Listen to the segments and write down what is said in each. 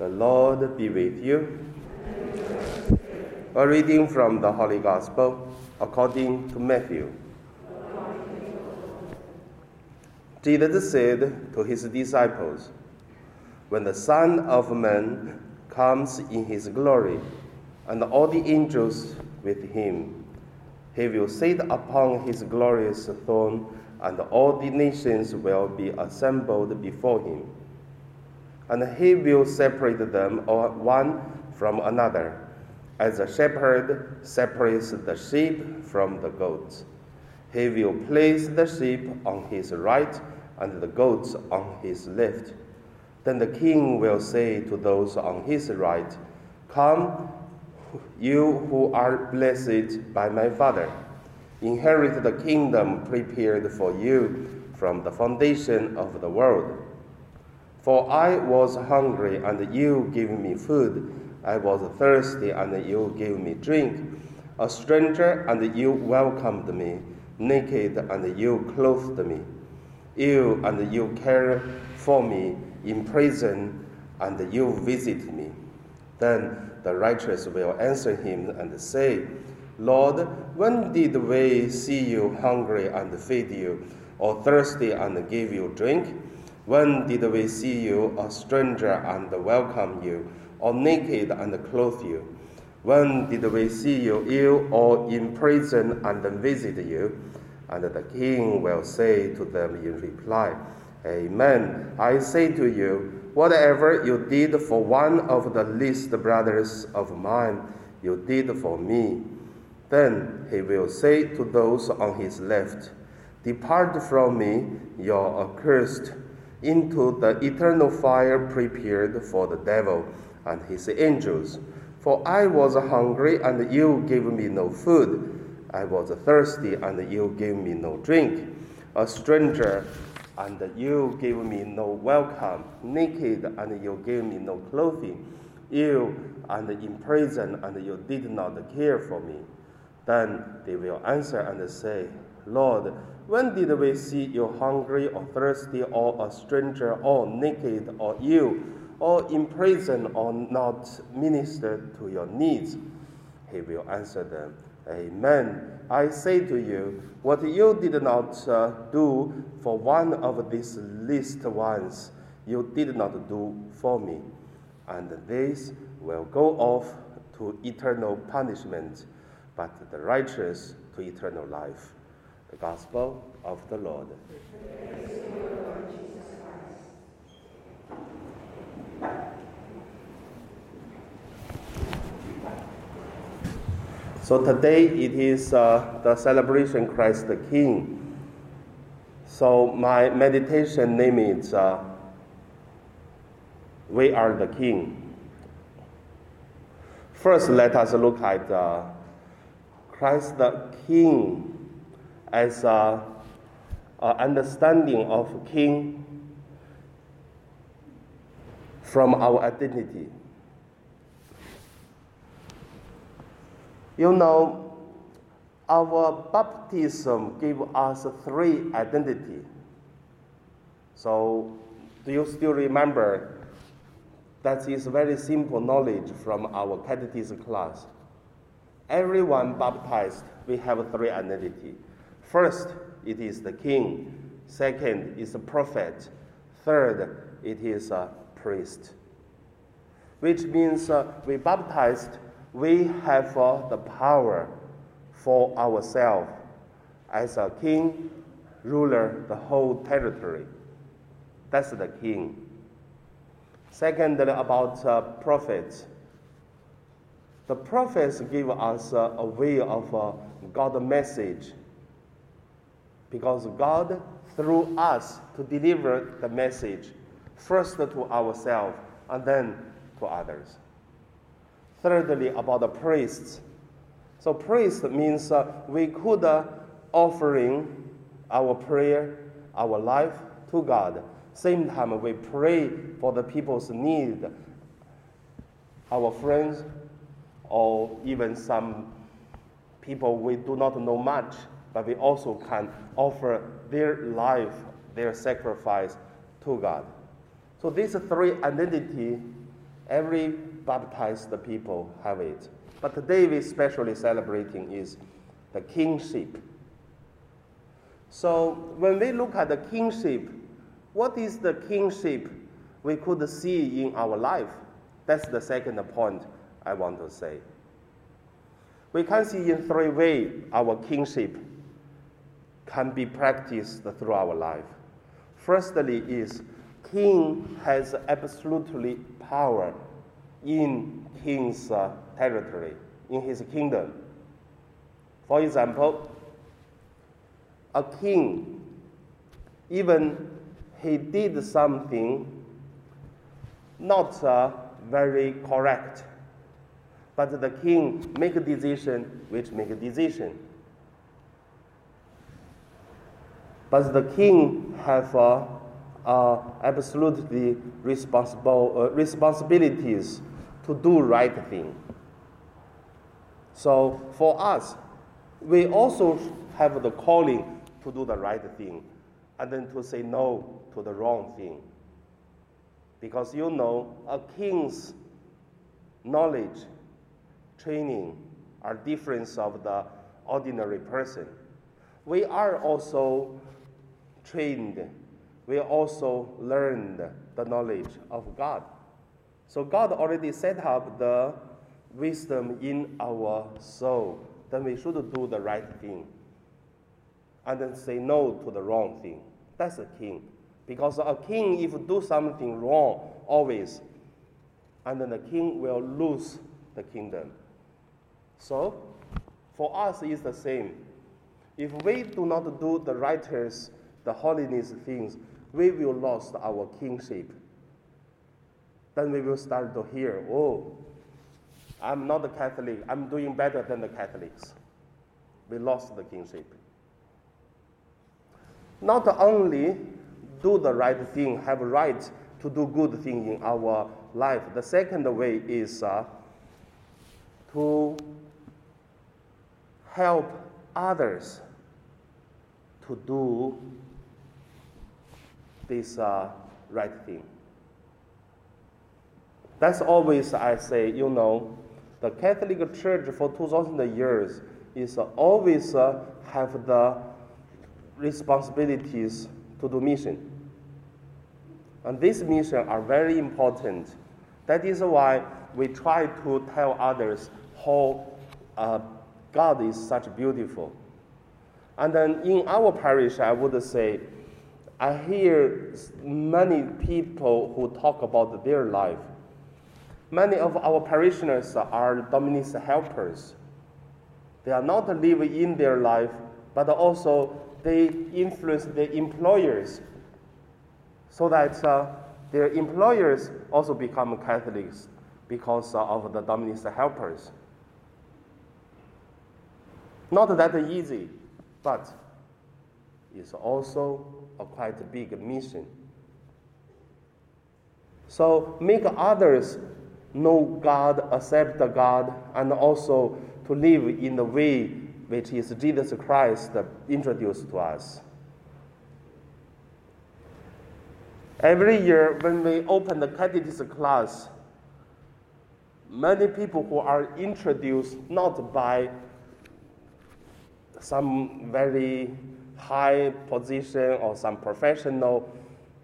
The Lord be with you. A reading from the Holy Gospel according to Matthew. Jesus said to his disciples, When the Son of Man comes in his glory, and all the angels with him, he will sit upon his glorious throne, and all the nations will be assembled before him and he will separate them uh, one from another, as a shepherd separates the sheep from the goats. He will place the sheep on his right and the goats on his left. Then the king will say to those on his right, Come, you who are blessed by my Father, inherit the kingdom prepared for you from the foundation of the world. For I was hungry, and you gave me food. I was thirsty, and you gave me drink. A stranger, and you welcomed me. Naked, and you clothed me. Ill, and you cared for me. In prison, and you visited me. Then the righteous will answer him and say, Lord, when did we see you hungry and feed you, or thirsty and give you drink? When did we see you a stranger and welcome you, or naked and clothe you? When did we see you ill or in prison and visit you? And the king will say to them in reply, Amen. I say to you, whatever you did for one of the least brothers of mine, you did for me. Then he will say to those on his left, Depart from me, you're accursed into the eternal fire prepared for the devil and his angels. For I was hungry, and you gave me no food. I was thirsty, and you gave me no drink. A stranger, and you gave me no welcome. Naked, and you gave me no clothing. Ill, and in prison, and you did not care for me. Then they will answer and say, Lord, when did we see you hungry or thirsty or a stranger or naked or ill or in prison or not ministered to your needs? He will answer them, Amen. I say to you, what you did not uh, do for one of these least ones, you did not do for me. And these will go off to eternal punishment, but the righteous to eternal life. The Gospel of the Lord. So today it is uh, the celebration Christ the King. So my meditation name is uh, We Are the King. First, let us look at uh, Christ the King as a, a understanding of king from our identity. You know, our baptism gave us three identity. So, do you still remember? That is very simple knowledge from our catechism class. Everyone baptized, we have three identity. First, it is the king. Second, is a prophet. Third, it is a priest. Which means uh, we baptized, we have uh, the power for ourselves as a king, ruler the whole territory. That's the king. Secondly, about uh, prophets. The prophets give us uh, a way of uh, God's message because God, through us, to deliver the message first to ourselves and then to others. Thirdly, about the priests. So, priest means uh, we could uh, offering our prayer, our life to God. Same time, we pray for the people's need, our friends, or even some people we do not know much but we also can offer their life, their sacrifice to God. So these three identity Every baptized people have it. But today we especially celebrating is the kingship. So when we look at the kingship, what is the kingship we could see in our life? That's the second point I want to say. We can see in three ways our kingship can be practiced through our life. Firstly is king has absolutely power in king's uh, territory, in his kingdom. For example, a king, even he did something not uh, very correct, but the king make a decision which make a decision. But the king have uh, uh, absolutely responsible uh, responsibilities to do right thing. So for us, we also have the calling to do the right thing, and then to say no to the wrong thing. Because you know, a king's knowledge, training are different of the ordinary person. We are also trained, we also learned the knowledge of God. So God already set up the wisdom in our soul. Then we should do the right thing. And then say no to the wrong thing. That's a king. Because a king, if do something wrong, always, and then the king will lose the kingdom. So, for us, it's the same. If we do not do the righteous, the holiness things, we will lose our kingship. Then we will start to hear, oh, I'm not a Catholic, I'm doing better than the Catholics. We lost the kingship. Not only do the right thing, have right to do good thing in our life. The second way is uh, to help others to do this uh, right thing. That's always I say, you know, the Catholic Church for 2,000 years is always uh, have the responsibilities to do mission. And these missions are very important. That is why we try to tell others how uh, God is such beautiful. And then in our parish, I would say, I hear many people who talk about their life. Many of our parishioners are domestic helpers. They are not living in their life, but also they influence their employers so that uh, their employers also become Catholics because uh, of the domestic helpers. Not that easy, but it's also a quite big mission. So make others know God, accept God, and also to live in the way which is Jesus Christ introduced to us. Every year, when we open the catechism class, many people who are introduced not by some very high position or some professional,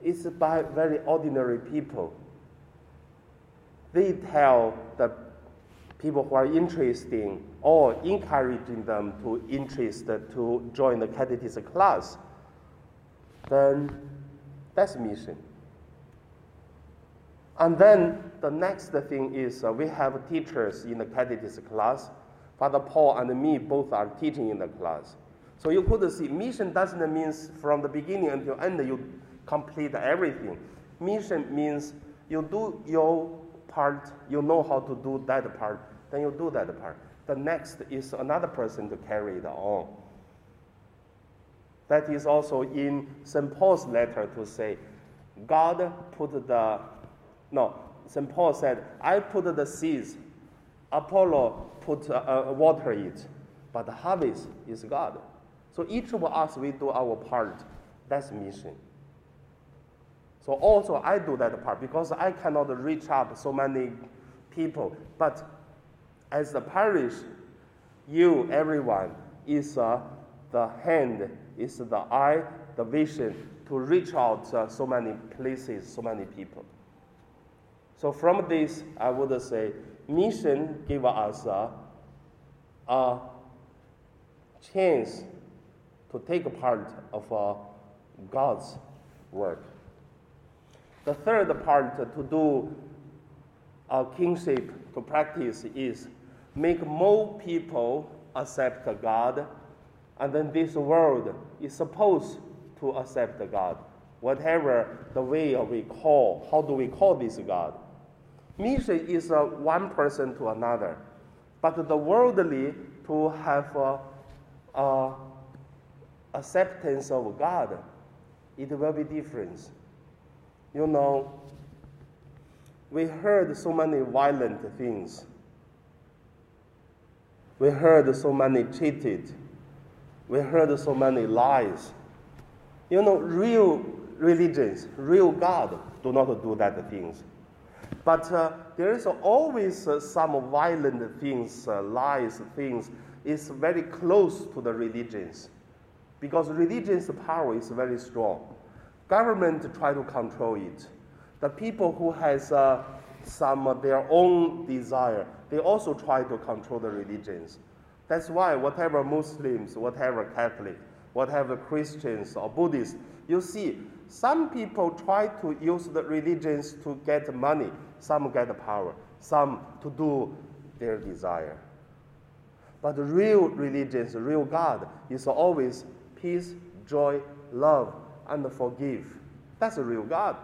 it's by very ordinary people. They tell the people who are interested or encouraging them to interest to join the catechism class, then that's mission. And then the next thing is uh, we have teachers in the catechism class. Father Paul and me both are teaching in the class. So you could see mission doesn't mean from the beginning until end you complete everything. Mission means you do your part, you know how to do that part, then you do that part. The next is another person to carry it on. That is also in St. Paul's letter to say, God put the, no, St. Paul said, I put the seeds, Apollo put uh, uh, water it, but the harvest is God. So each of us, we do our part. That's mission. So also I do that part because I cannot reach out so many people. But as the parish, you, everyone, is uh, the hand, is the eye, the vision to reach out uh, so many places, so many people. So from this, I would say mission give us a, a chance to take part of uh, God's work. The third part to do a kingship to practice is make more people accept God, and then this world is supposed to accept God. Whatever the way we call, how do we call this God? Mission is uh, one person to another, but the worldly to have uh, uh, acceptance of God, it will be different. You know, we heard so many violent things. We heard so many cheated. We heard so many lies. You know, real religions, real God do not do that things. But uh, there is always uh, some violent things, uh, lies, things It's very close to the religions, because religion's power is very strong. Government try to control it. The people who has uh, some of their own desire, they also try to control the religions. That's why whatever Muslims, whatever Catholic, whatever Christians or Buddhists, you see, some people try to use the religions to get money, some get power, some to do their desire. But the real religions, the real God, is always peace, joy, love, and forgive. That's a real God.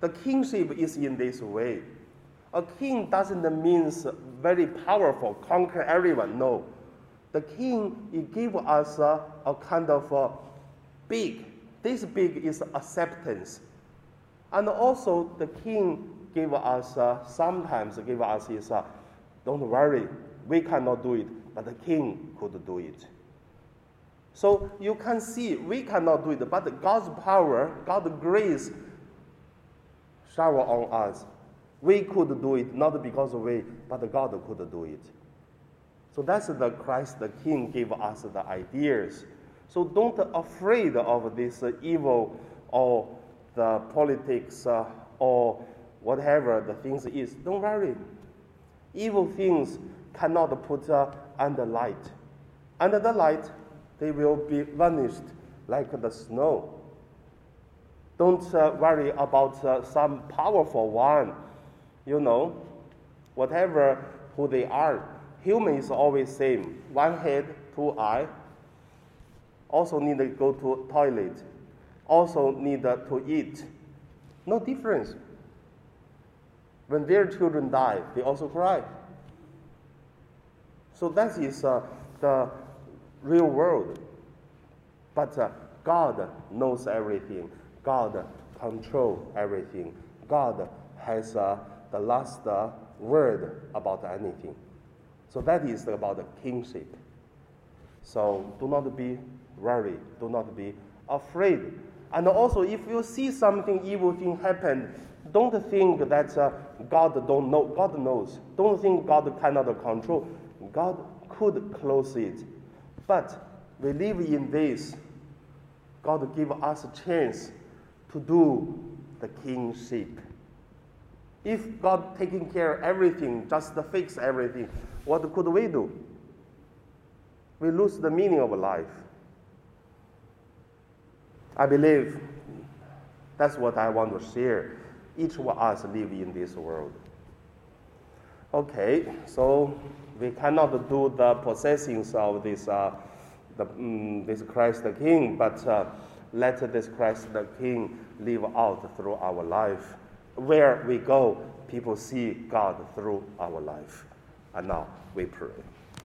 The kingship is in this way. A king doesn't mean very powerful, conquer everyone. No. The king, he give us a, a kind of a big. This big is acceptance. And also the king give us, uh, sometimes give us is, uh, don't worry, we cannot do it, but the king could do it. So you can see we cannot do it, but God's power, God's grace shower on us. We could do it not because of we, but God could do it. So that's the Christ the King gave us the ideas. So don't afraid of this evil or the politics uh, or whatever the things is. Don't worry. Evil things cannot put uh, under light. Under the light, they will be vanished like the snow. Don't uh, worry about uh, some powerful one. You know, whatever who they are, human is always same. One head, two eye. Also need to go to toilet. Also need to eat. No difference. When their children die, they also cry. So that is uh, the real world. But uh, God knows everything. God controls everything. God has uh, the last uh, word about anything. So that is about the kingship. So do not be worried. Do not be afraid. And also, if you see something evil thing happen, don't think that uh, God don't know. God knows. Don't think God cannot control. God could close it. But we live in this. God give us a chance to do the kingship. If God taking care of everything, just fix everything, what could we do? We lose the meaning of life. I believe that's what I want to share. Each of us live in this world. Okay, so we cannot do the possessings of this, uh, the, um, this Christ the King, but uh, let this Christ the King live out through our life. Where we go, people see God through our life. And now we pray.